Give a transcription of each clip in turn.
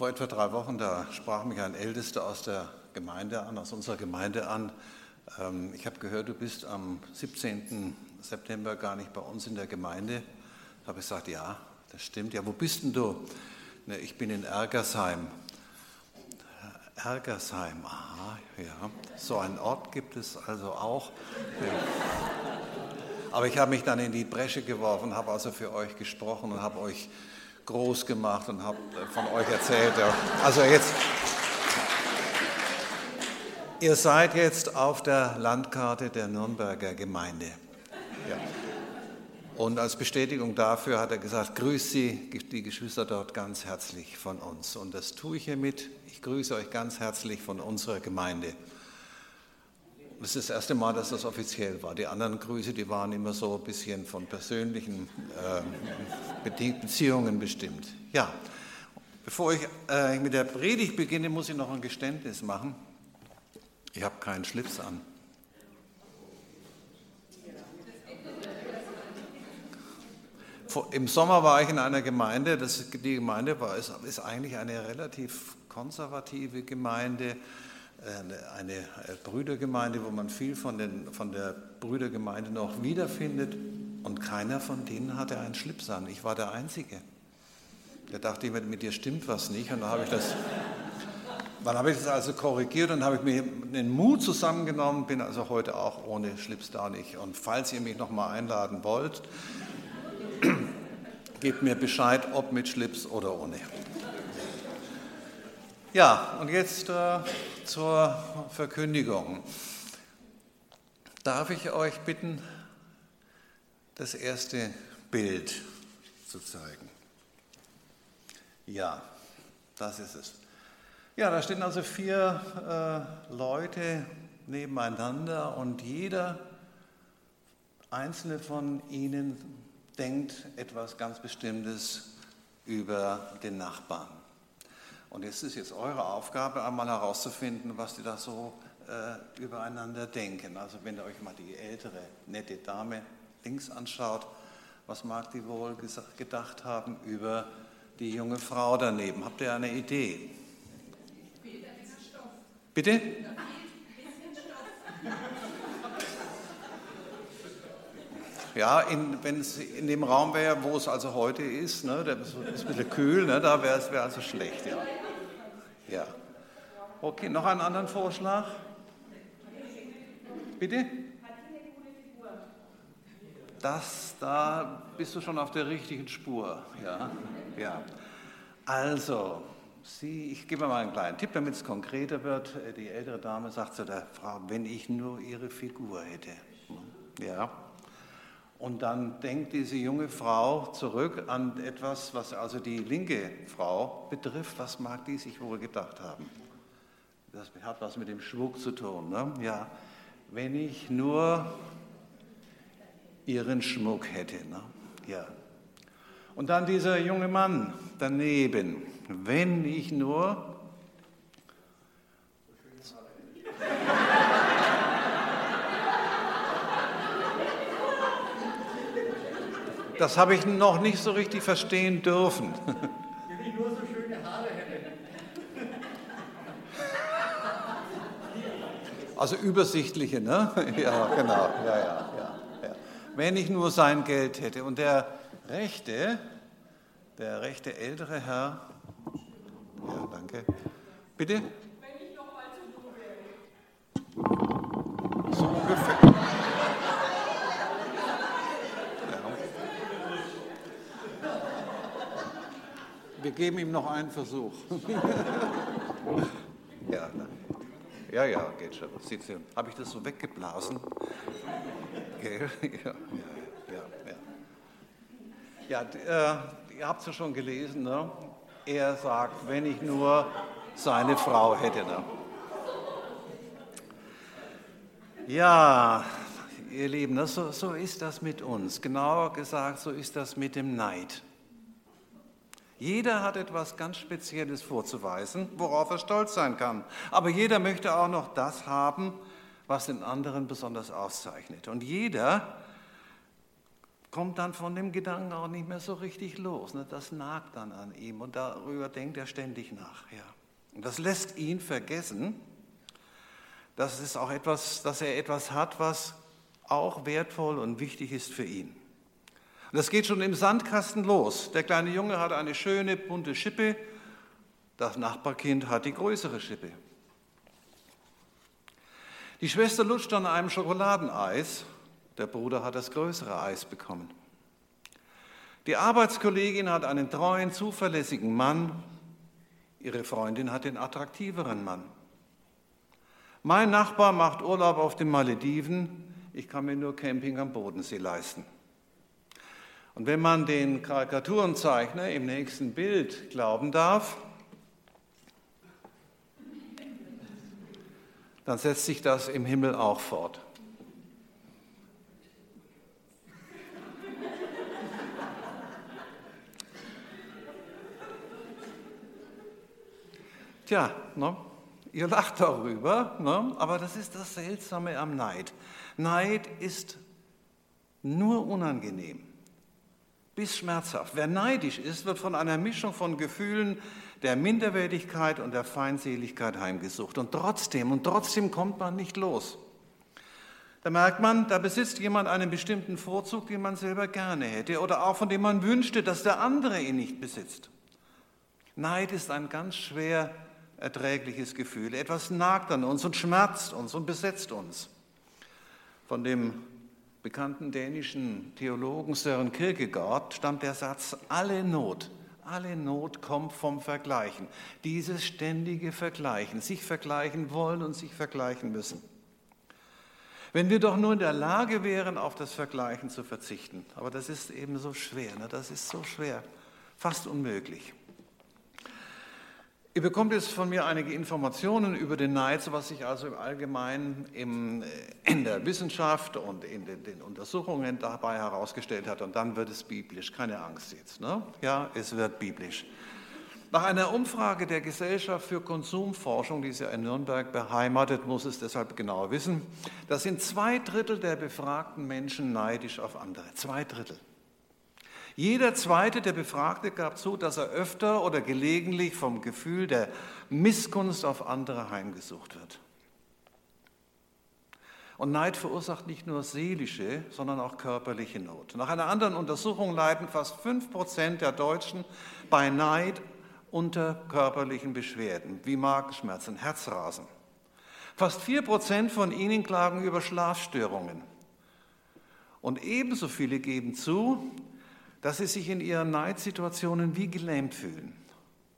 Vor etwa drei Wochen, da sprach mich ein Ältester aus der Gemeinde an, aus unserer Gemeinde an. Ähm, ich habe gehört, du bist am 17. September gar nicht bei uns in der Gemeinde. Da habe ich gesagt, ja, das stimmt. Ja, wo bist denn du? Ne, ich bin in Ergersheim. Ergersheim, aha, ja. So einen Ort gibt es also auch. Aber ich habe mich dann in die Bresche geworfen, habe also für euch gesprochen und habe euch groß gemacht und habe von euch erzählt. Also jetzt, ihr seid jetzt auf der Landkarte der Nürnberger Gemeinde. Ja. Und als Bestätigung dafür hat er gesagt, grüß Sie, die Geschwister dort ganz herzlich von uns. Und das tue ich hiermit. Ich grüße euch ganz herzlich von unserer Gemeinde. Das ist das erste Mal, dass das offiziell war. Die anderen Grüße, die waren immer so ein bisschen von persönlichen äh, Beziehungen bestimmt. Ja, bevor ich äh, mit der Predigt beginne, muss ich noch ein Geständnis machen. Ich habe keinen Schlips an. Im Sommer war ich in einer Gemeinde, das, die Gemeinde war, ist, ist eigentlich eine relativ konservative Gemeinde eine Brüdergemeinde, wo man viel von, den, von der Brüdergemeinde noch wiederfindet. Und keiner von denen hatte einen Schlips an. Ich war der Einzige. Da dachte ich, mit dir stimmt was nicht. Und dann habe ich das, dann habe ich das also korrigiert und habe ich mir den Mut zusammengenommen, bin also heute auch ohne Schlips da nicht. Und falls ihr mich nochmal einladen wollt, gebt mir Bescheid, ob mit Schlips oder ohne. Ja, und jetzt äh, zur Verkündigung. Darf ich euch bitten, das erste Bild zu zeigen? Ja, das ist es. Ja, da stehen also vier äh, Leute nebeneinander und jeder einzelne von ihnen denkt etwas ganz Bestimmtes über den Nachbarn. Und es ist jetzt eure Aufgabe, einmal herauszufinden, was die da so äh, übereinander denken. Also wenn ihr euch mal die ältere, nette Dame links anschaut, was mag die wohl gedacht haben über die junge Frau daneben? Habt ihr eine Idee? Bitte? Ja, wenn es in dem Raum wäre, wo es also heute ist, ne, der ist ein bisschen kühl, ne, da wäre es also schlecht, ja. Ja. Okay, noch einen anderen Vorschlag? Bitte? Das, da bist du schon auf der richtigen Spur, ja. ja. Also, Sie, ich gebe mal einen kleinen Tipp, damit es konkreter wird. Die ältere Dame sagt zu der Frau, wenn ich nur ihre Figur hätte. Ja. Und dann denkt diese junge Frau zurück an etwas, was also die linke Frau betrifft. Was mag die sich wohl gedacht haben? Das hat was mit dem Schmuck zu tun. Ne? Ja, wenn ich nur ihren Schmuck hätte. Ne? Ja. Und dann dieser junge Mann daneben. Wenn ich nur Das habe ich noch nicht so richtig verstehen dürfen. Wenn ich nur so schöne Haare hätte. Also übersichtliche, ne? Ja, genau. Ja, ja, ja, ja. Wenn ich nur sein Geld hätte. Und der rechte, der rechte ältere Herr, ja, danke. Bitte? Wenn ich noch mal zu wäre. So ungefähr. Wir geben ihm noch einen Versuch. ja, ja, ja, geht schon. Habe ich das so weggeblasen? Gell? Ja, ja, ja. Ja, äh, ihr habt es ja schon gelesen. Ne? Er sagt, wenn ich nur seine Frau hätte. Ne? Ja, ihr Lieben, ne, so, so ist das mit uns. Genauer gesagt, so ist das mit dem Neid. Jeder hat etwas ganz Spezielles vorzuweisen, worauf er stolz sein kann. Aber jeder möchte auch noch das haben, was den anderen besonders auszeichnet. Und jeder kommt dann von dem Gedanken auch nicht mehr so richtig los. Ne? Das nagt dann an ihm und darüber denkt er ständig nach. Ja. Und das lässt ihn vergessen, dass, es auch etwas, dass er etwas hat, was auch wertvoll und wichtig ist für ihn. Und das geht schon im Sandkasten los. Der kleine Junge hat eine schöne bunte Schippe, das Nachbarkind hat die größere Schippe. Die Schwester lutscht an einem Schokoladeneis, der Bruder hat das größere Eis bekommen. Die Arbeitskollegin hat einen treuen, zuverlässigen Mann, ihre Freundin hat den attraktiveren Mann. Mein Nachbar macht Urlaub auf den Malediven, ich kann mir nur Camping am Bodensee leisten. Und wenn man den Karikaturenzeichner im nächsten Bild glauben darf, dann setzt sich das im Himmel auch fort. Tja, ne? ihr lacht darüber, ne? aber das ist das Seltsame am Neid. Neid ist nur unangenehm bis schmerzhaft. Wer neidisch ist, wird von einer Mischung von Gefühlen der Minderwertigkeit und der Feindseligkeit heimgesucht. Und trotzdem, und trotzdem kommt man nicht los. Da merkt man, da besitzt jemand einen bestimmten Vorzug, den man selber gerne hätte oder auch von dem man wünschte, dass der andere ihn nicht besitzt. Neid ist ein ganz schwer erträgliches Gefühl. Etwas nagt an uns und schmerzt uns und besetzt uns. Von dem bekannten dänischen Theologen Søren Kierkegaard stammt der Satz, alle Not, alle Not kommt vom Vergleichen. Dieses ständige Vergleichen, sich vergleichen wollen und sich vergleichen müssen. Wenn wir doch nur in der Lage wären, auf das Vergleichen zu verzichten. Aber das ist eben so schwer, ne? das ist so schwer, fast unmöglich. Ihr bekommt jetzt von mir einige Informationen über den Neid, was sich also im Allgemeinen im, äh, in der Wissenschaft und in den, den, Untersuchungen dabei herausgestellt hat. Und dann wird es biblisch. Keine Angst jetzt. Ne? Ja, es wird biblisch. Nach einer Umfrage der Gesellschaft für Konsumforschung, die ist ja in Nürnberg beheimatet, muss es deshalb genauer wissen, da sind zwei Drittel der befragten Menschen neidisch auf andere. Zwei Drittel. Jeder zweite der Befragte gab zu, dass er öfter oder gelegentlich vom Gefühl der Missgunst auf andere heimgesucht wird. Und Neid verursacht nicht nur seelische, sondern auch körperliche Not. Nach einer anderen Untersuchung leiden fast 5% der Deutschen bei Neid unter körperlichen Beschwerden wie Magenschmerzen, Herzrasen. Fast 4% von ihnen klagen über Schlafstörungen. Und ebenso viele geben zu, dass sie sich in ihren Neidsituationen wie gelähmt fühlen.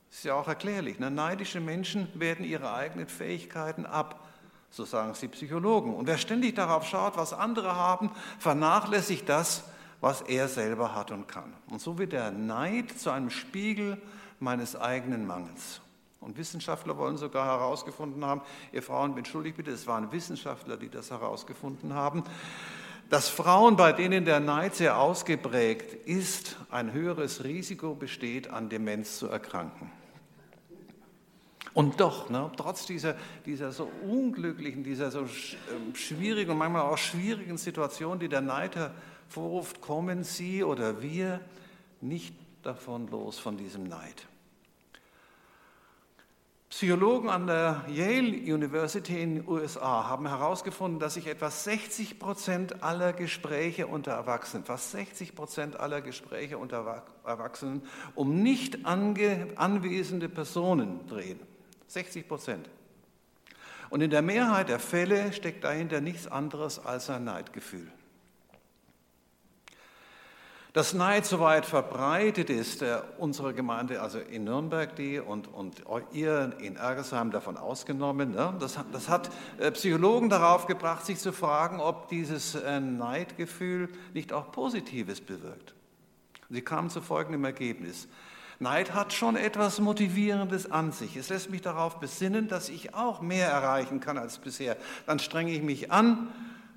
Das ist ja auch erklärlich. Ne? Neidische Menschen werden ihre eigenen Fähigkeiten ab, so sagen sie Psychologen. Und wer ständig darauf schaut, was andere haben, vernachlässigt das, was er selber hat und kann. Und so wird der Neid zu einem Spiegel meines eigenen Mangels. Und Wissenschaftler wollen sogar herausgefunden haben, ihr Frauen, entschuldigt bitte, es waren Wissenschaftler, die das herausgefunden haben, dass Frauen, bei denen der Neid sehr ausgeprägt ist, ein höheres Risiko besteht, an Demenz zu erkranken. Und doch, ne, trotz dieser, dieser so unglücklichen, dieser so ähm, schwierigen und manchmal auch schwierigen Situation, die der Neid hervorruft, kommen Sie oder wir nicht davon los, von diesem Neid. Psychologen an der Yale University in den USA haben herausgefunden, dass sich etwa 60 Prozent aller Gespräche unter Erwachsenen, fast 60 Prozent aller Gespräche unter Erwachsenen um nicht anwesende Personen drehen. 60 Prozent. Und in der Mehrheit der Fälle steckt dahinter nichts anderes als ein Neidgefühl. Neid so weit verbreitet ist, äh, unsere Gemeinde, also in Nürnberg die und, und ihr in Ergesheim davon ausgenommen, ne, das, das, hat äh, Psychologen darauf gebracht, sich zu fragen, ob dieses äh, Neidgefühl nicht auch Positives bewirkt. Sie kamen zu folgendem Ergebnis. Neid hat schon etwas Motivierendes an sich. Es lässt mich darauf besinnen, dass ich auch mehr erreichen kann als bisher. Dann strenge ich mich an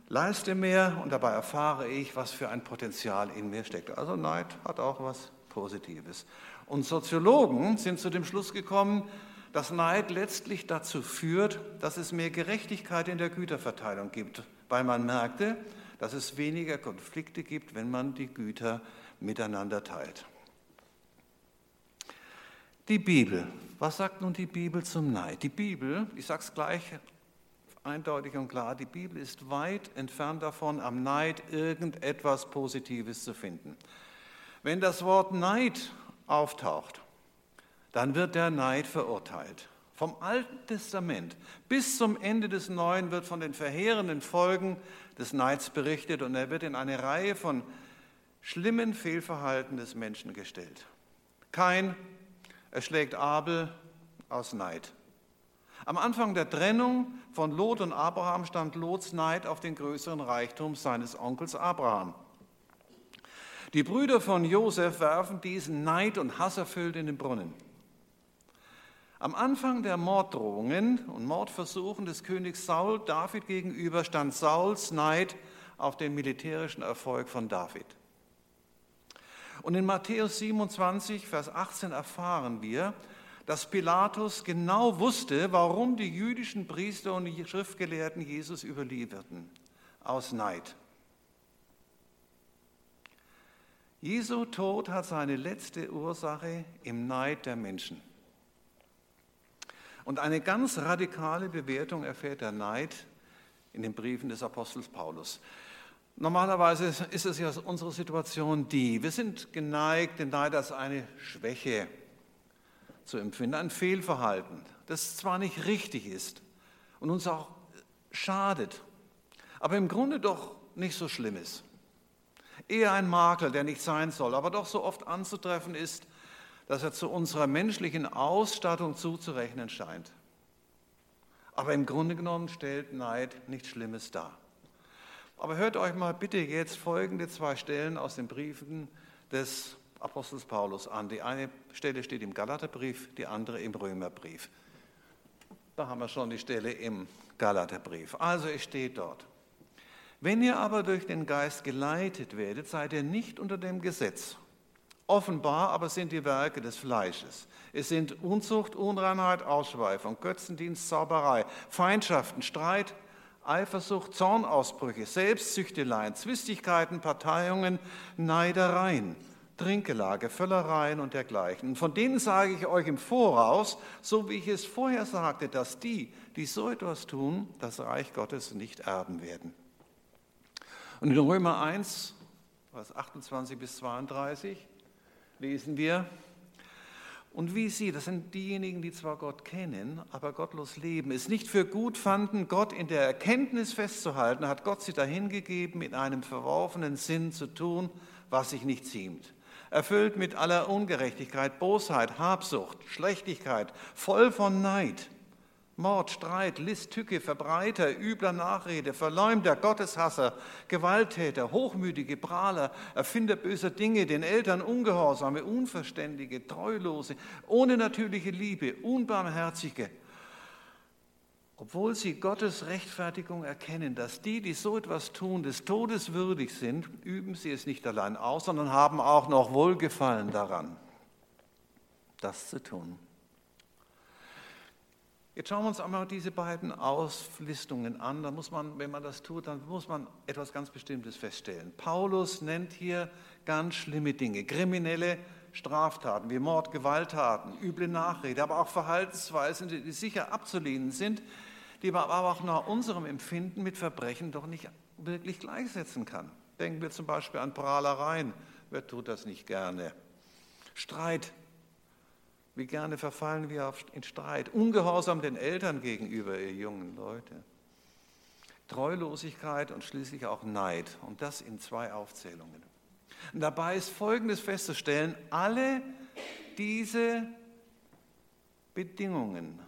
leiste mehr und dabei erfahre ich, was für ein Potenzial in mir steckt. Also Neid hat auch was Positives. Und Soziologen sind zu dem Schluss gekommen, dass Neid letztlich dazu führt, dass es mehr Gerechtigkeit in der Güterverteilung gibt, weil man merkte, dass es weniger Konflikte gibt, wenn man die Güter miteinander teilt. Die Bibel. Was sagt nun die Bibel zum Neid? Die Bibel, ich sage es gleich eindeutig und klar, die Bibel ist weit entfernt davon, am Neid irgendetwas Positives zu finden. Wenn das Wort Neid auftaucht, dann wird der Neid verurteilt. Vom Alten Testament bis zum Ende des Neuen wird von den verheerenden Folgen des Neids berichtet und er wird in eine Reihe von schlimmen Fehlverhalten des Menschen gestellt. Kein er schlägt Abel aus Neid. Am Anfang der Trennung von Lot und Abraham stand Lots Neid auf den größeren Reichtum seines Onkels Abraham. Die Brüder von Josef werfen diesen Neid und Hass erfüllt in den Brunnen. Am Anfang der Morddrohungen und Mordversuchen des Königs Saul David gegenüber stand Sauls Neid auf den militärischen Erfolg von David. Und in Matthäus 27, Vers 18 erfahren wir, dass Pilatus genau wusste, warum die jüdischen Priester und die Schriftgelehrten Jesus überlieferten. Aus Neid. Jesu Tod hat seine letzte Ursache im Neid der Menschen. Und eine ganz radikale Bewertung erfährt der Neid in den Briefen des Apostels Paulus. Normalerweise ist es ja unsere Situation die, wir sind geneigt, den Neid als eine Schwäche zu empfinden, ein Fehlverhalten, das zwar nicht richtig ist und uns auch schadet, aber im Grunde doch nicht so schlimm ist. Eher ein Makel, der nicht sein soll, aber doch so oft anzutreffen ist, dass er zu unserer menschlichen Ausstattung zuzurechnen scheint. Aber im Grunde genommen stellt Neid nichts Schlimmes dar. Aber hört euch mal bitte jetzt folgende zwei Stellen aus den Briefen des Apostels Paulus an. Die eine Stelle steht im Galaterbrief, die andere im Römerbrief. Da haben wir schon die Stelle im Galaterbrief. Also es steht dort. Wenn ihr aber durch den Geist geleitet werdet, seid ihr nicht unter dem Gesetz. Offenbar aber sind die Werke des Fleisches. Es sind Unzucht, Unreinheit, Ausschweifung, Götzendienst, Zauberei, Feindschaften, Streit, Eifersucht, Zornausbrüche, Selbstsüchteleien, Zwistigkeiten, Parteiungen, Neidereien, Trinkgelage, Völlereien und dergleichen. von denen sage ich euch im Voraus, so wie ich es vorher sagte, dass die, die so etwas tun, das Reich Gottes nicht erben werden. Und in Römer 1, Vers 28 bis 32 lesen wir, und wie sie, das sind diejenigen, die zwar Gott kennen, aber gottlos leben, es nicht für gut fanden, Gott in der Erkenntnis festzuhalten, hat Gott sie dahingegeben, in einem verworfenen Sinn zu tun, was sich nicht ziemt. Erfüllt mit aller Ungerechtigkeit, Bosheit, Habsucht, Schlechtigkeit, voll von Neid Mord, Streit, List, Tücke, Verbreiter, übler Nachrede, Verleumder, Gotteshasser, Gewalttäter, hochmütige Prahler, Erfinder böser Dinge, den Eltern Ungehorsame, Unverständige, Treulose, ohne natürliche Liebe, Unbarmherzige. Obwohl sie Gottes Rechtfertigung erkennen, dass die, die so etwas tun, des Todes würdig sind, üben sie es nicht allein aus, sondern haben auch noch Wohlgefallen daran, das zu tun. Jetzt schauen wir uns einmal diese beiden Auflistungen an. Da muss man, wenn man das tut, dann muss man etwas ganz Bestimmtes feststellen. Paulus nennt hier ganz schlimme Dinge, kriminelle Straftaten wie Mord, Gewalttaten, üble Nachrede, aber auch Verhaltensweisen, die sicher abzulehnen sind, die man aber auch nach unserem Empfinden mit Verbrechen doch nicht wirklich gleichsetzen kann. Denken wir zum Beispiel an Prahlereien. Wer tut das nicht gerne? Streit, wie gerne verfallen wir in Streit, ungehorsam den Eltern gegenüber, ihr jungen Leute. Treulosigkeit und schließlich auch Neid. Und das in zwei Aufzählungen. Und dabei ist Folgendes festzustellen, alle diese Bedingungen,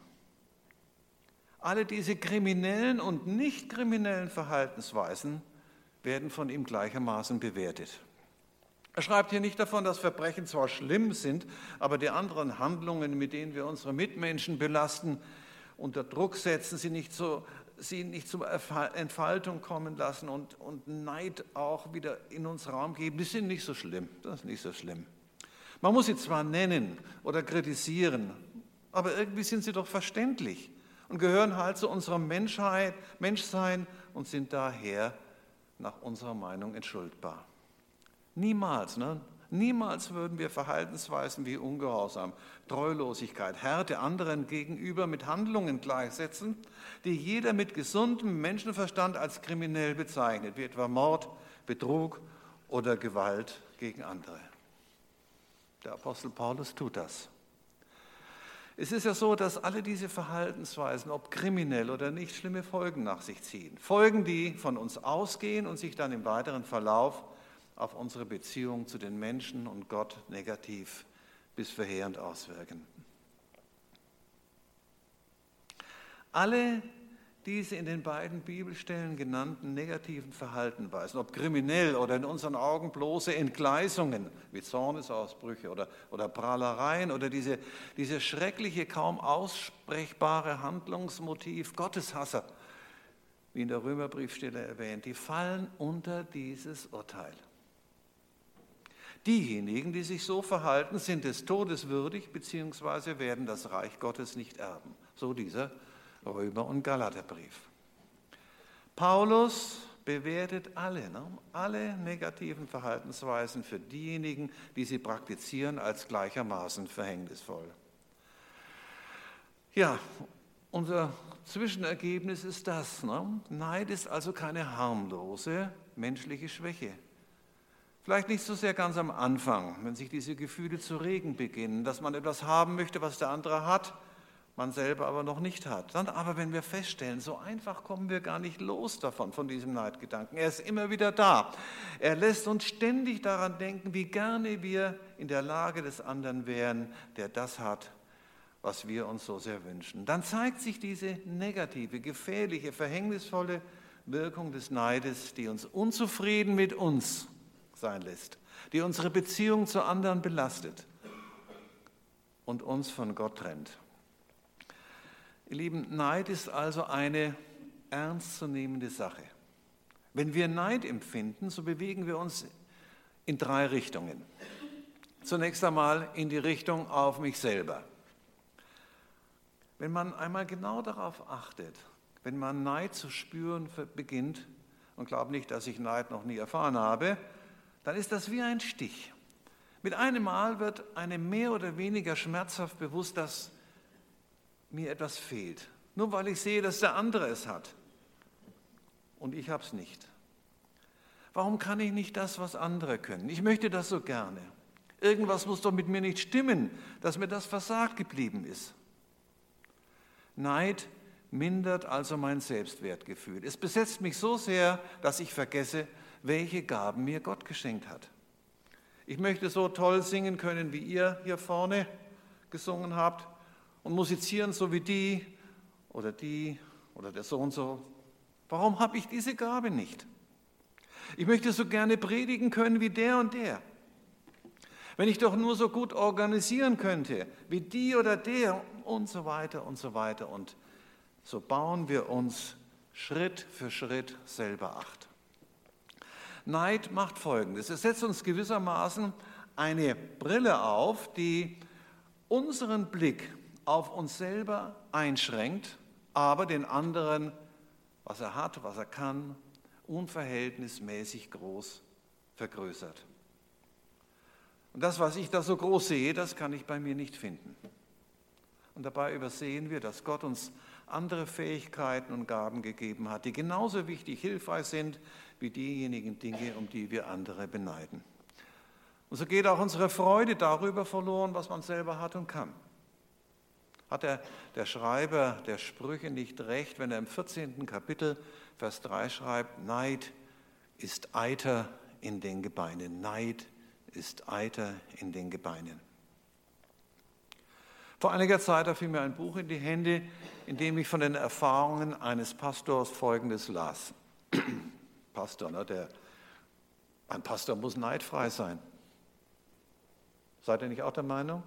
alle diese kriminellen und nicht kriminellen Verhaltensweisen werden von ihm gleichermaßen bewertet. Er schreibt hier nicht davon, dass Verbrechen zwar schlimm sind, aber die anderen Handlungen, mit denen wir unsere Mitmenschen belasten, unter Druck setzen, sie nicht, so, sie nicht zur Entfaltung kommen lassen und, und Neid auch wieder in uns Raum geben, die sind nicht so schlimm. Das ist nicht so schlimm. Man muss sie zwar nennen oder kritisieren, aber irgendwie sind sie doch verständlich und gehören halt zu unserem Menschheit, Menschsein und sind daher nach unserer Meinung entschuldbar. Niemals, ne? Niemals würden wir Verhaltensweisen wie Ungehorsam, Treulosigkeit, Härte anderen gegenüber mit Handlungen gleichsetzen, die jeder mit gesundem Menschenverstand als kriminell bezeichnet, wie etwa Mord, Betrug oder Gewalt gegen andere. Der Apostel Paulus tut das. Es ist ja so, dass alle diese Verhaltensweisen, ob kriminell oder nicht, schlimme Folgen nach sich ziehen. Folgen, die von uns ausgehen und sich dann im weiteren Verlauf auf unsere Beziehung zu den Menschen und Gott negativ bis verheerend auswirken. Alle diese in den beiden Bibelstellen genannten negativen Verhaltenweisen, ob kriminell oder in unseren Augen bloße Entgleisungen wie Zornesausbrüche oder, oder Prahlereien oder diese, diese schreckliche, kaum aussprechbare Handlungsmotiv Gotteshasser, wie in der Römerbriefstelle erwähnt, die fallen unter dieses Urteil. Diejenigen, die sich so verhalten, sind des Todes würdig, beziehungsweise werden das Reich Gottes nicht erben. So dieser Römer- und Galaterbrief. Paulus bewertet alle, ne? alle negativen Verhaltensweisen für diejenigen, die sie praktizieren, als gleichermaßen verhängnisvoll. Ja, unser Zwischenergebnis ist das. Ne? Neid ist also keine harmlose menschliche Schwäche. Vielleicht nicht so sehr ganz am Anfang, wenn sich diese Gefühle zu regen beginnen, dass man etwas haben möchte, was der andere hat man selber aber noch nicht hat. Dann aber, wenn wir feststellen, so einfach kommen wir gar nicht los davon, von diesem Neidgedanken. Er ist immer wieder da. Er lässt uns ständig daran denken, wie gerne wir in der Lage des anderen wären, der das hat, was wir uns so sehr wünschen. Dann zeigt sich diese negative, gefährliche, verhängnisvolle Wirkung des Neides, die uns unzufrieden mit uns sein lässt, die unsere Beziehung zu anderen belastet und uns von Gott trennt. Ihr Lieben, Neid ist also eine ernstzunehmende Sache. Wenn wir Neid empfinden, so bewegen wir uns in drei Richtungen. Zunächst einmal in die Richtung auf mich selber. Wenn man einmal genau darauf achtet, wenn man Neid zu spüren beginnt, und glaube nicht, dass ich Neid noch nie erfahren habe, dann ist das wie ein Stich. Mit einem Mal wird einem mehr oder weniger schmerzhaft bewusst, dass mir etwas fehlt. Nur weil ich sehe, dass der andere es hat und ich habe es nicht. Warum kann ich nicht das, was andere können? Ich möchte das so gerne. Irgendwas muss doch mit mir nicht stimmen, dass mir das versagt geblieben ist. Neid mindert also mein Selbstwertgefühl. Es besetzt mich so sehr, dass ich vergesse, welche Gaben mir Gott geschenkt hat. Ich möchte so toll singen können, wie ihr hier vorne gesungen habt und musizieren so wie die oder die oder der so und so. Warum habe ich diese Gabe nicht? Ich möchte so gerne predigen können wie der und der. Wenn ich doch nur so gut organisieren könnte wie die oder der und so weiter und so weiter. Und so bauen wir uns Schritt für Schritt selber acht. Neid macht Folgendes. Es setzt uns gewissermaßen eine Brille auf, die unseren Blick auf uns selber einschränkt, aber den anderen, was er hat, was er kann, unverhältnismäßig groß vergrößert. Und das, was ich da so groß sehe, das kann ich bei mir nicht finden. Und dabei übersehen wir, dass Gott uns andere Fähigkeiten und Gaben gegeben hat, die genauso wichtig, hilfreich sind wie diejenigen Dinge, um die wir andere beneiden. Und so geht auch unsere Freude darüber verloren, was man selber hat und kann. Hat der, der Schreiber der Sprüche nicht recht, wenn er im 14. Kapitel, Vers 3 schreibt, Neid ist Eiter in den Gebeinen. Neid ist Eiter in den Gebeinen. Vor einiger Zeit fiel mir ein Buch in die Hände, in dem ich von den Erfahrungen eines Pastors Folgendes las. Pastor, ne, der, ein Pastor muss neidfrei sein. Seid ihr nicht auch der Meinung?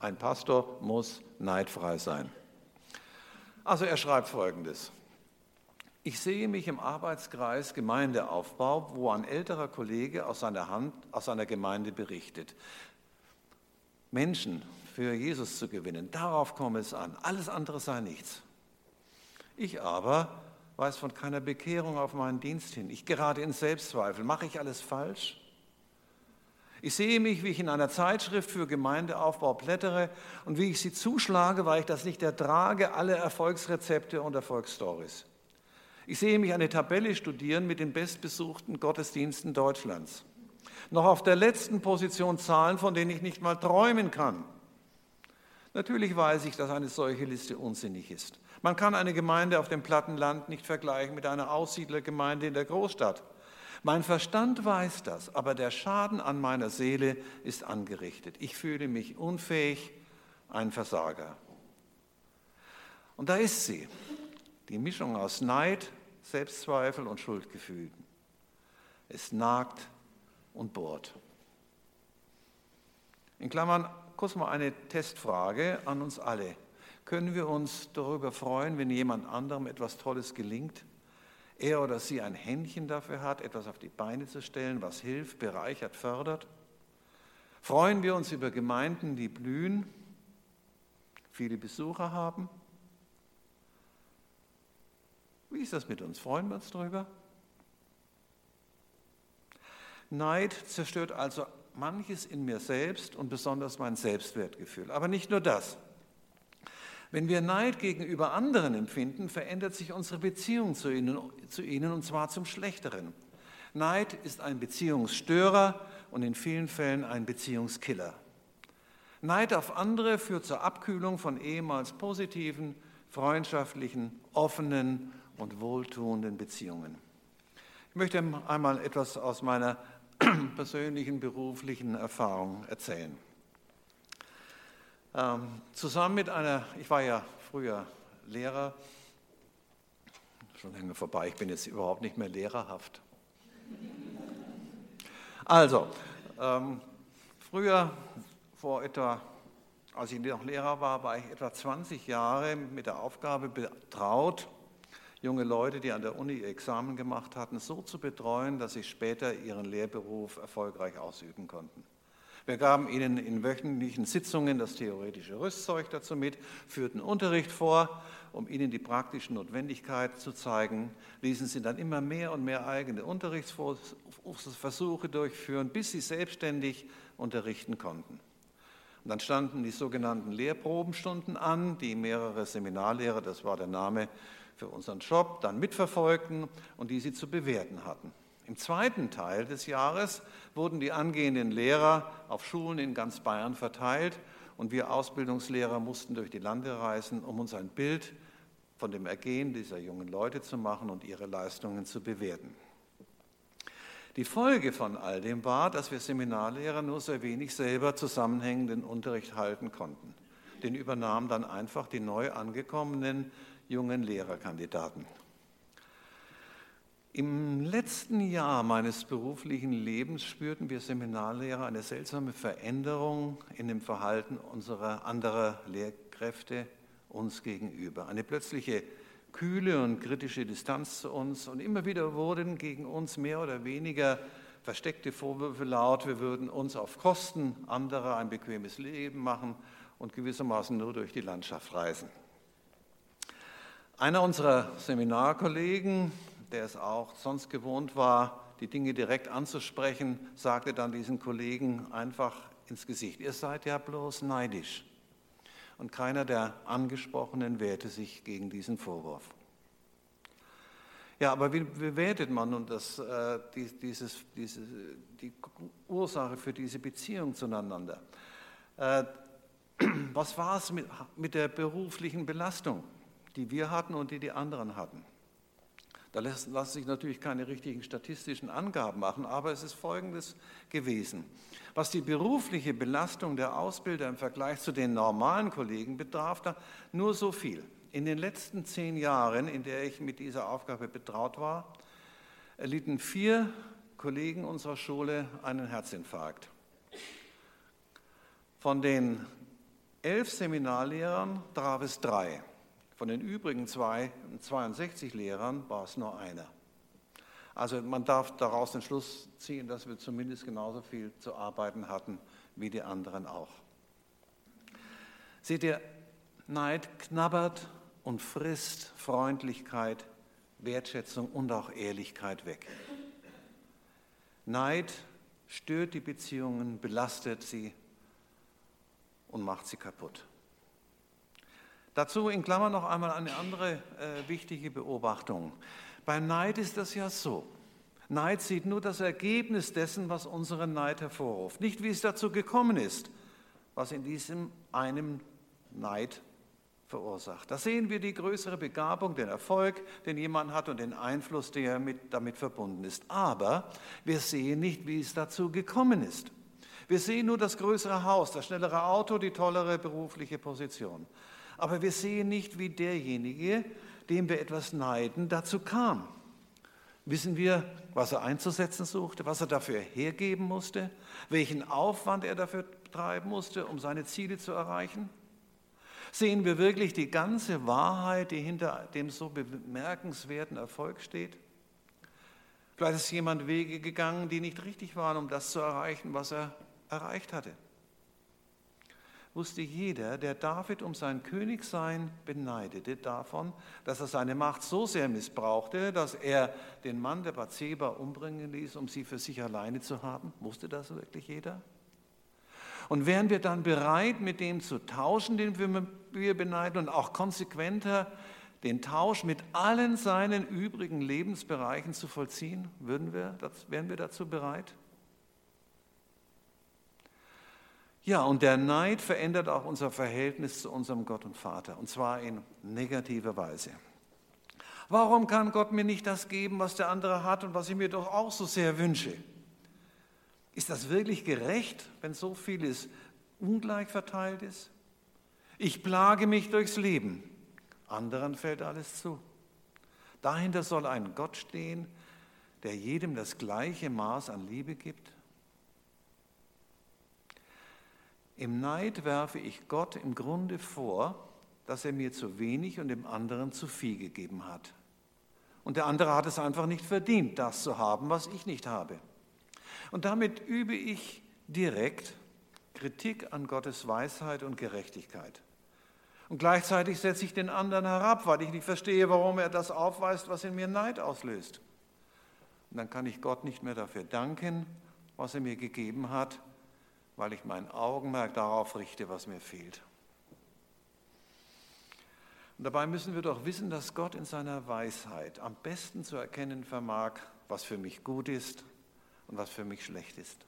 Ein Pastor muss neidfrei sein. Also er schreibt Folgendes. Ich sehe mich im Arbeitskreis Gemeindeaufbau, wo ein älterer Kollege aus seiner, Hand, aus seiner Gemeinde berichtet. Menschen für Jesus zu gewinnen, darauf komme es an. Alles andere sei nichts. Ich aber weiß von keiner Bekehrung auf meinen Dienst hin. Ich gerate in Selbstzweifel. Mache ich alles falsch? Ich sehe mich, wie ich in einer Zeitschrift für Gemeindeaufbau blättere und wie ich sie zuschlage, weil ich das nicht ertrage, alle Erfolgsrezepte und Erfolgsstories. Ich sehe mich eine Tabelle studieren mit den bestbesuchten Gottesdiensten Deutschlands. Noch auf der letzten Position Zahlen, von denen ich nicht mal träumen kann. Natürlich weiß ich, dass eine solche Liste unsinnig ist. Man kann eine Gemeinde auf dem platten Land nicht vergleichen mit einer Aussiedlergemeinde in der Großstadt. Mein Verstand weiß das, aber der Schaden an meiner Seele ist angerichtet. Ich fühle mich unfähig, ein Versager. Und da ist sie, die Mischung aus Neid, Selbstzweifel und Schuldgefühlen. Es nagt und bohrt. In Klammern kurz mal eine Testfrage an uns alle. Können wir uns darüber freuen, wenn jemand anderem etwas Tolles gelingt? Er oder sie ein Händchen dafür hat, etwas auf die Beine zu stellen, was hilft, bereichert, fördert? Freuen wir uns über Gemeinden, die blühen, viele Besucher haben? Wie ist das mit uns? Freuen wir uns darüber? Neid zerstört also manches in mir selbst und besonders mein Selbstwertgefühl. Aber nicht nur das. Wenn wir Neid gegenüber anderen empfinden, verändert sich unsere Beziehung zu ihnen, zu ihnen und zwar zum Schlechteren. Neid ist ein Beziehungsstörer und in vielen Fällen ein Beziehungskiller. Neid auf andere führt zur Abkühlung von ehemals positiven, freundschaftlichen, offenen und wohltuenden Beziehungen. Ich möchte einmal etwas aus meiner persönlichen beruflichen Erfahrung erzählen. Ähm, zusammen mit einer, ich war ja früher Lehrer, schon lange vorbei, ich bin jetzt überhaupt nicht mehr lehrerhaft. Also, ähm, früher, vor etwa, als ich noch Lehrer war, war ich etwa 20 Jahre mit der Aufgabe betraut, junge Leute, die an der Uni ihr Examen gemacht hatten, so zu betreuen, dass sie später ihren Lehrberuf erfolgreich ausüben konnten. Wir gaben ihnen in wöchentlichen Sitzungen das theoretische Rüstzeug dazu mit, führten Unterricht vor, um ihnen die praktischen Notwendigkeiten zu zeigen, ließen sie dann immer mehr und mehr eigene Unterrichtsversuche durchführen, bis sie selbstständig unterrichten konnten. Und dann standen die sogenannten Lehrprobenstunden an, die mehrere Seminarlehrer, das war der Name für unseren Job, dann mitverfolgten und die sie zu bewerten hatten. Im zweiten Teil des Jahres wurden die angehenden Lehrer auf Schulen in ganz Bayern verteilt und wir Ausbildungslehrer mussten durch die Lande reisen, um uns ein Bild von dem Ergehen dieser jungen Leute zu machen und ihre Leistungen zu bewerten. Die Folge von all dem war, dass wir Seminarlehrer nur sehr wenig selber zusammenhängenden Unterricht halten konnten. Den übernahmen dann einfach die neu angekommenen jungen Lehrerkandidaten. Im letzten Jahr meines beruflichen Lebens spürten wir Seminarlehrer eine seltsame Veränderung in dem Verhalten unserer anderer Lehrkräfte uns gegenüber. Eine plötzliche kühle und kritische Distanz zu uns und immer wieder wurden gegen uns mehr oder weniger versteckte Vorwürfe laut, wir würden uns auf Kosten anderer ein bequemes Leben machen und gewissermaßen nur durch die Landschaft reisen. Einer unserer Seminarkollegen, der es auch sonst gewohnt war, die Dinge direkt anzusprechen, sagte dann diesen Kollegen einfach ins Gesicht, ihr seid ja bloß neidisch. Und keiner der Angesprochenen wehrte sich gegen diesen Vorwurf. Ja, aber wie bewertet man nun das, äh, dieses, diese, die Ursache für diese Beziehung zueinander? Äh, was war es mit, mit der beruflichen Belastung, die wir hatten und die die anderen hatten? Da lassen sich natürlich keine richtigen statistischen Angaben machen, aber es ist Folgendes gewesen. Was die berufliche Belastung der Ausbilder im Vergleich zu den normalen Kollegen betraf, da nur so viel. In den letzten zehn Jahren, in der ich mit dieser Aufgabe betraut war, erlitten vier Kollegen unserer Schule einen Herzinfarkt. Von den elf Seminarlehrern traf es drei. Von den übrigen zwei, 62 Lehrern war es nur einer. Also man darf daraus den Schluss ziehen, dass wir zumindest genauso viel zu arbeiten hatten wie die anderen auch. Seht ihr, Neid knabbert und frisst Freundlichkeit Wertschätzung und auch Ehrlichkeit weg. Neid stört die Beziehungen, belastet sie und macht sie kaputt. Dazu in Klammern noch einmal eine andere äh, wichtige Beobachtung. Beim Neid ist das ja so. Neid sieht nur das Ergebnis dessen, was unseren Neid hervorruft, nicht wie es dazu gekommen ist, was in diesem einem Neid verursacht. Da sehen wir die größere Begabung, den Erfolg, den jemand hat und den Einfluss, der mit, damit verbunden ist. Aber wir sehen nicht, wie es dazu gekommen ist. Wir sehen nur das größere Haus, das schnellere Auto, die tollere berufliche Position. Aber wir sehen nicht, wie derjenige, dem wir etwas neiden, dazu kam. Wissen wir, was er einzusetzen suchte, was er dafür hergeben musste, welchen Aufwand er dafür treiben musste, um seine Ziele zu erreichen? Sehen wir wirklich die ganze Wahrheit, die hinter dem so bemerkenswerten Erfolg steht? Vielleicht ist jemand Wege gegangen, die nicht richtig waren, um das zu erreichen, was er erreicht hatte wusste jeder, der David um sein Königsein beneidete, davon, dass er seine Macht so sehr missbrauchte, dass er den Mann der Bathseba umbringen ließ, um sie für sich alleine zu haben. Wusste das wirklich jeder? Und wären wir dann bereit, mit dem zu tauschen, den wir beneiden, und auch konsequenter den Tausch mit allen seinen übrigen Lebensbereichen zu vollziehen? Würden wir, wären wir dazu bereit? Ja, und der Neid verändert auch unser Verhältnis zu unserem Gott und Vater, und zwar in negativer Weise. Warum kann Gott mir nicht das geben, was der andere hat und was ich mir doch auch so sehr wünsche? Ist das wirklich gerecht, wenn so vieles ungleich verteilt ist? Ich plage mich durchs Leben, anderen fällt alles zu. Dahinter soll ein Gott stehen, der jedem das gleiche Maß an Liebe gibt Im Neid werfe ich Gott im Grunde vor, dass er mir zu wenig und dem anderen zu viel gegeben hat. Und der andere hat es einfach nicht verdient, das zu haben, was ich nicht habe. Und damit übe ich direkt Kritik an Gottes Weisheit und Gerechtigkeit. Und gleichzeitig setze ich den anderen herab, weil ich nicht verstehe, warum er das aufweist, was in mir Neid auslöst. Und dann kann ich Gott nicht mehr dafür danken, was er mir gegeben hat, weil ich mein Augenmerk darauf richte, was mir fehlt. Und dabei müssen wir doch wissen, dass Gott in seiner Weisheit am besten zu erkennen vermag, was für mich gut ist und was für mich schlecht ist.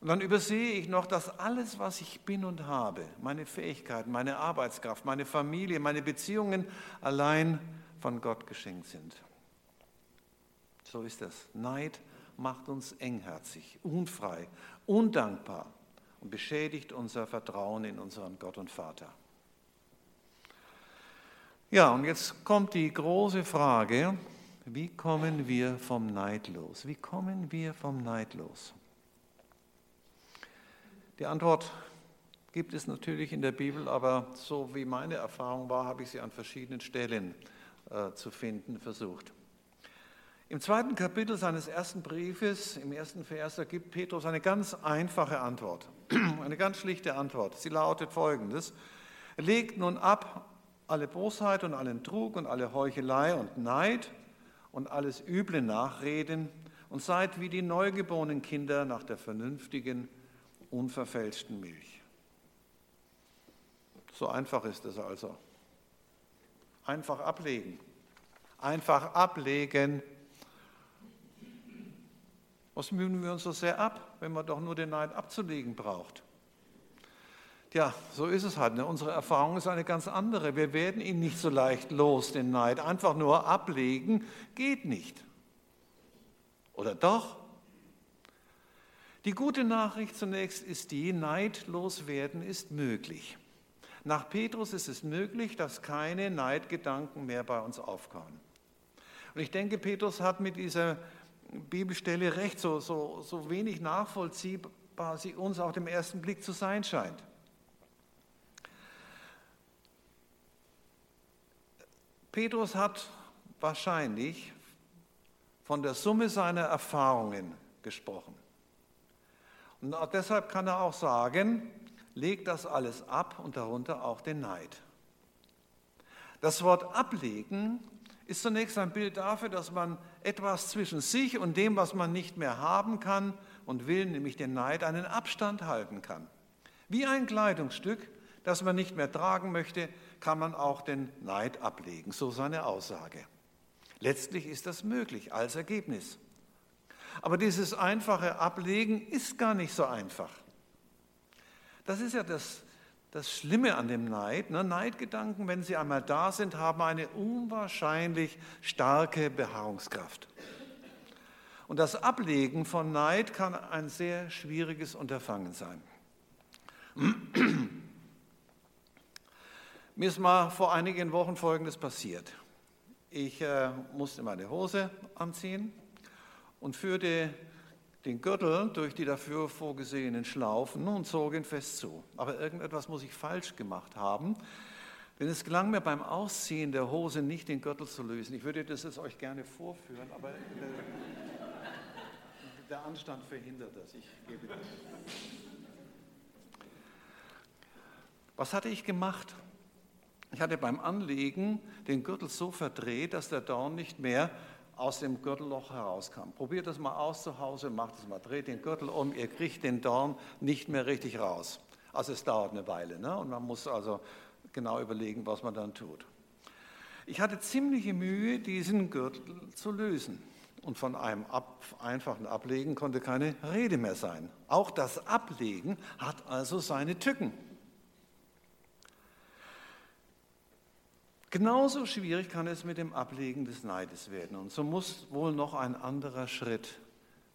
Und dann übersehe ich noch, dass alles, was ich bin und habe, meine Fähigkeiten, meine Arbeitskraft, meine Familie, meine Beziehungen allein von Gott geschenkt sind. So ist das. Neid macht uns engherzig, unfrei, undankbar und beschädigt unser Vertrauen in unseren Gott und Vater. Ja, und jetzt kommt die große Frage, wie kommen wir vom Neid los? Wie kommen wir vom Neid los? Die Antwort gibt es natürlich in der Bibel, aber so wie meine Erfahrung war, habe ich sie an verschiedenen Stellen äh, zu finden versucht. Im zweiten Kapitel seines ersten Briefes, im ersten Vers, da gibt Petrus eine ganz einfache Antwort, eine ganz schlichte Antwort. Sie lautet folgendes, legt nun ab alle Bosheit und allen Trug und alle Heuchelei und Neid und alles üble Nachreden und seid wie die neugeborenen Kinder nach der vernünftigen, unverfälschten Milch. So einfach ist es also. Einfach ablegen. Einfach ablegen was mühen wir uns so sehr ab, wenn man doch nur den Neid abzulegen braucht? Tja, so ist es halt. Ne? Unsere Erfahrung ist eine ganz andere. Wir werden ihn nicht so leicht los, den Neid. Einfach nur ablegen geht nicht. Oder doch? Die gute Nachricht zunächst ist die, neidlos werden ist möglich. Nach Petrus ist es möglich, dass keine Neidgedanken mehr bei uns aufkommen. Und ich denke, Petrus hat mit dieser Bibelstelle recht, so, so, so wenig nachvollziehbar sie uns auf dem ersten Blick zu sein scheint. Petrus hat wahrscheinlich von der Summe seiner Erfahrungen gesprochen. Und deshalb kann er auch sagen, legt das alles ab und darunter auch den Neid. Das Wort ablegen ist zunächst ein Bild dafür, dass man etwas zwischen sich und dem, was man nicht mehr haben kann und will, nämlich den Neid, einen Abstand halten kann. Wie ein Kleidungsstück, das man nicht mehr tragen möchte, kann man auch den Neid ablegen, so seine Aussage. Letztlich ist das möglich als Ergebnis. Aber dieses einfache Ablegen ist gar nicht so einfach. Das ist ja das, das Schlimme an dem Neid. Ne? Neidgedanken, wenn sie einmal da sind, haben eine unwahrscheinlich starke Beharrungskraft. Und das Ablegen von Neid kann ein sehr schwieriges Unterfangen sein. Mir ist mal vor einigen Wochen Folgendes passiert. Ich äh, musste meine Hose anziehen und führte den Gürtel durch die dafür vorgesehenen Schlaufen und zog ihn fest zu. Aber irgendetwas muss ich falsch gemacht haben, denn es gelang mir beim Ausziehen der Hose nicht, den Gürtel zu lösen. Ich würde das jetzt euch gerne vorführen, aber der Anstand verhindert das. Ich gebe das. Was hatte ich gemacht? Ich hatte beim Anlegen den Gürtel so verdreht, dass der Dorn nicht mehr aus dem Gürtelloch herauskam. Probiert das mal aus zu Hause, macht es mal, dreht den Gürtel um, ihr kriegt den Dorn nicht mehr richtig raus. Also es dauert eine Weile ne? und man muss also genau überlegen, was man dann tut. Ich hatte ziemliche Mühe, diesen Gürtel zu lösen. Und von einem ab, einfachen Ablegen konnte keine Rede mehr sein. Auch das Ablegen hat also seine Tücken. Genauso schwierig kann es mit dem Ablegen des Neides werden. Und so muss wohl noch ein anderer Schritt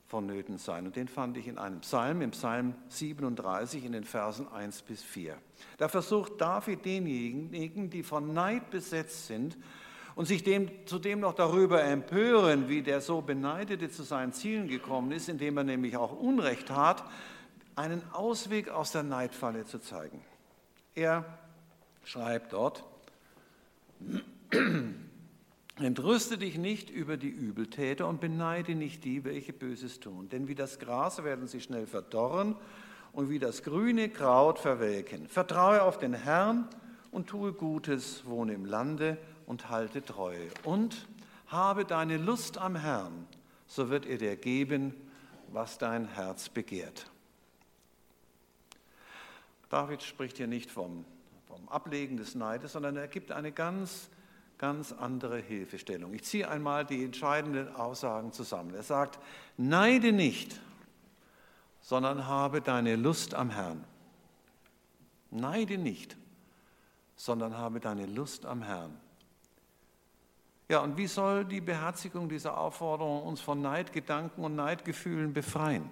vonnöten sein. Und den fand ich in einem Psalm, im Psalm 37, in den Versen 1 bis 4. Da versucht David denjenigen, die von Neid besetzt sind und sich dem, zudem noch darüber empören, wie der so Beneidete zu seinen Zielen gekommen ist, indem er nämlich auch Unrecht tat, einen Ausweg aus der Neidfalle zu zeigen. Er schreibt dort, Entrüste dich nicht über die Übeltäter und beneide nicht die, welche Böses tun. Denn wie das Gras werden sie schnell verdorren und wie das grüne Kraut verwelken. Vertraue auf den Herrn und tue Gutes, wohne im Lande und halte Treue. Und habe deine Lust am Herrn, so wird er dir geben, was dein Herz begehrt. David spricht hier nicht vom vom Ablegen des Neides, sondern er gibt eine ganz, ganz andere Hilfestellung. Ich ziehe einmal die entscheidenden Aussagen zusammen. Er sagt, neide nicht, sondern habe deine Lust am Herrn. Neide nicht, sondern habe deine Lust am Herrn. Ja, und wie soll die Beherzigung dieser Aufforderung uns von Neidgedanken und Neidgefühlen befreien?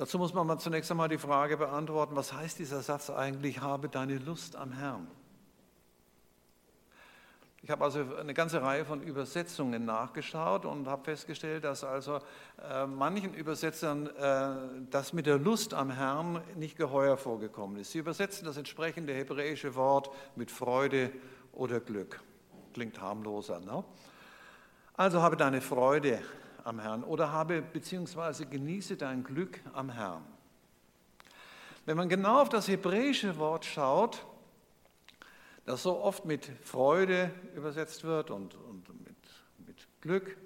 Dazu muss man mal zunächst einmal die Frage beantworten, was heißt dieser Satz eigentlich, habe deine Lust am Herrn? Ich habe also eine ganze Reihe von Übersetzungen nachgeschaut und habe festgestellt, dass also äh, manchen Übersetzern äh, das mit der Lust am Herrn nicht geheuer vorgekommen ist. Sie übersetzen das entsprechende hebräische Wort mit Freude oder Glück. Klingt harmloser, ne? Also habe deine Freude am Herrn oder habe beziehungsweise genieße dein Glück am Herrn. Wenn man genau auf das hebräische Wort schaut, das so oft mit Freude übersetzt wird und, und mit, mit Glück,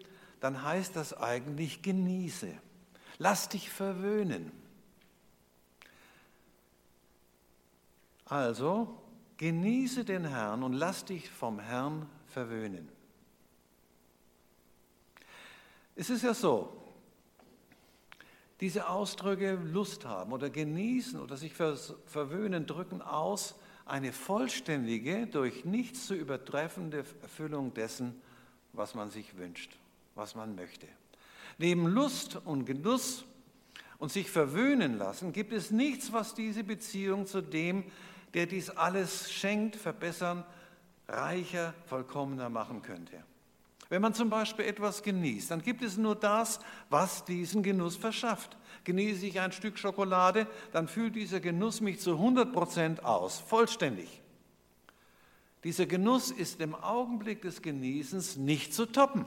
dann heißt das eigentlich genieße. Lass dich verwöhnen. Also genieße den Herrn und lass dich vom Herrn verwöhnen. Es ist ja so, diese Ausdrücke Lust haben oder genießen oder sich verwöhnen drücken aus eine vollständige, durch nichts zu übertreffende Erfüllung dessen, was man sich wünscht, was man möchte. Neben Lust und Genuss und sich verwöhnen lassen gibt es nichts, was diese Beziehung zu dem, der dies alles schenkt, verbessern, reicher, vollkommener machen könnte. Wenn man zum Beispiel etwas genießt, dann gibt es nur das, was diesen Genuss verschafft. Genieße ich ein Stück Schokolade, dann fühlt dieser Genuss mich zu 100 Prozent aus, vollständig. Dieser Genuss ist im Augenblick des Genießens nicht zu toppen.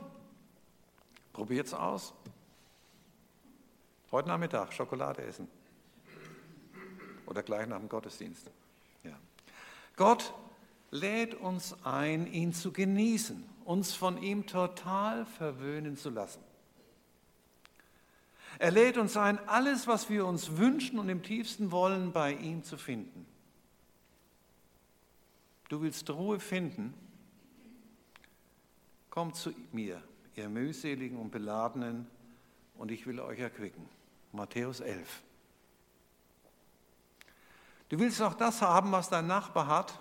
Probiert es aus. Heute Nachmittag Schokolade essen. Oder gleich nach dem Gottesdienst. Ja. Gott lädt uns ein, ihn zu genießen, uns von ihm total verwöhnen zu lassen. Er lädt uns ein, alles, was wir uns wünschen und im tiefsten wollen, bei ihm zu finden. Du willst Ruhe finden? Kommt zu mir, ihr mühseligen und beladenen, und ich will euch erquicken. Matthäus 11. Du willst auch das haben, was dein Nachbar hat?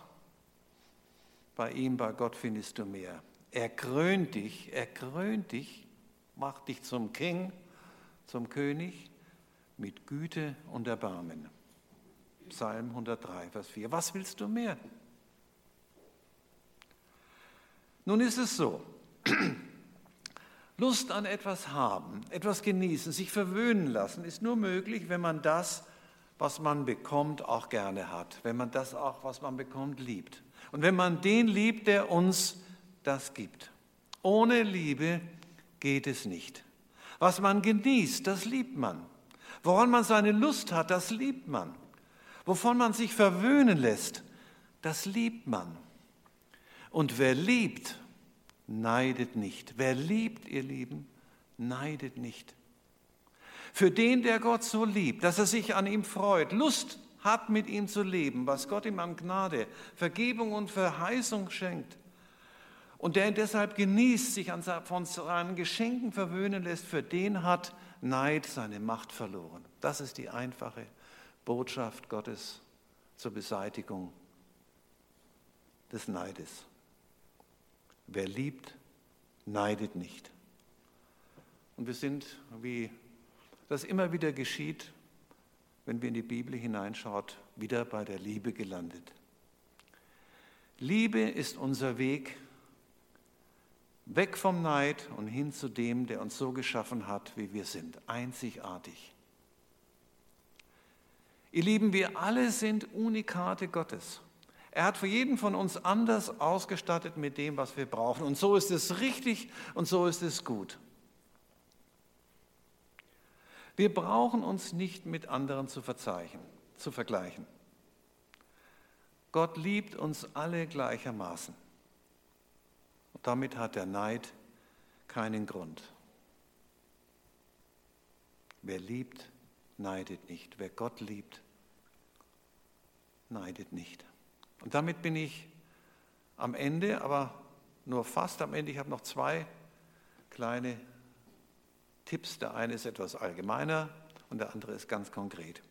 Bei ihm, bei Gott findest du mehr. Er krönt dich, er krönt dich, macht dich zum King, zum König mit Güte und Erbarmen. Psalm 103, Vers 4. Was willst du mehr? Nun ist es so, Lust an etwas haben, etwas genießen, sich verwöhnen lassen, ist nur möglich, wenn man das, was man bekommt, auch gerne hat, wenn man das auch, was man bekommt, liebt. Und wenn man den liebt, der uns das gibt. Ohne Liebe geht es nicht. Was man genießt, das liebt man. Woran man seine Lust hat, das liebt man. Wovon man sich verwöhnen lässt, das liebt man. Und wer liebt, neidet nicht. Wer liebt, ihr Lieben, neidet nicht. Für den, der Gott so liebt, dass er sich an ihm freut, Lust hat, mit ihm zu leben, was Gott ihm an Gnade, Vergebung und Verheißung schenkt, und der deshalb genießt, sich von seinen Geschenken verwöhnen lässt, für den hat Neid seine Macht verloren. Das ist die einfache Botschaft Gottes zur Beseitigung des Neides. Wer liebt, neidet nicht. Und wir sind, wie das immer wieder geschieht, wenn wir in die Bibel hineinschaut, wieder bei der Liebe gelandet. Liebe ist unser Weg weg vom Neid und hin zu dem, der uns so geschaffen hat, wie wir sind, einzigartig. Ihr Lieben, wir alle sind Unikate Gottes. Er hat für jeden von uns anders ausgestattet mit dem, was wir brauchen. Und so ist es richtig und so ist es gut. Wir brauchen uns nicht mit anderen zu, zu vergleichen. Gott liebt uns alle gleichermaßen. Damit hat der Neid keinen Grund. Wer liebt, neidet nicht. Wer Gott liebt, neidet nicht. Und damit bin ich am Ende, aber nur fast am Ende. Ich habe noch zwei kleine Tipps. Der eine ist etwas allgemeiner und der andere ist ganz konkret.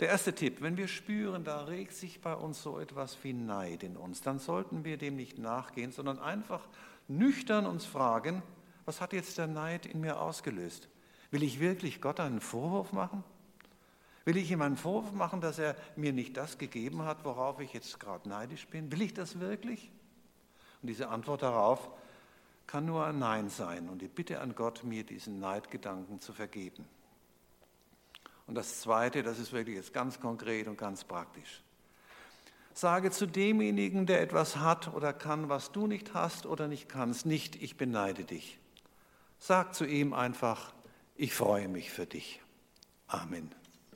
Der erste Tipp, wenn wir spüren, da regt sich bei uns so etwas wie Neid in uns, dann sollten wir dem nicht nachgehen, sondern einfach nüchtern uns fragen, was hat jetzt der Neid in mir ausgelöst? Will ich wirklich Gott einen Vorwurf machen? Will ich ihm einen Vorwurf machen, dass er mir nicht das gegeben hat, worauf ich jetzt gerade neidisch bin? Will ich das wirklich? Und diese Antwort darauf kann nur ein Nein sein und die Bitte an Gott, mir diesen Neidgedanken zu vergeben. Und das Zweite, das ist wirklich jetzt ganz konkret und ganz praktisch. Sage zu demjenigen, der etwas hat oder kann, was du nicht hast oder nicht kannst, nicht, ich beneide dich. Sag zu ihm einfach, ich freue mich für dich. Amen.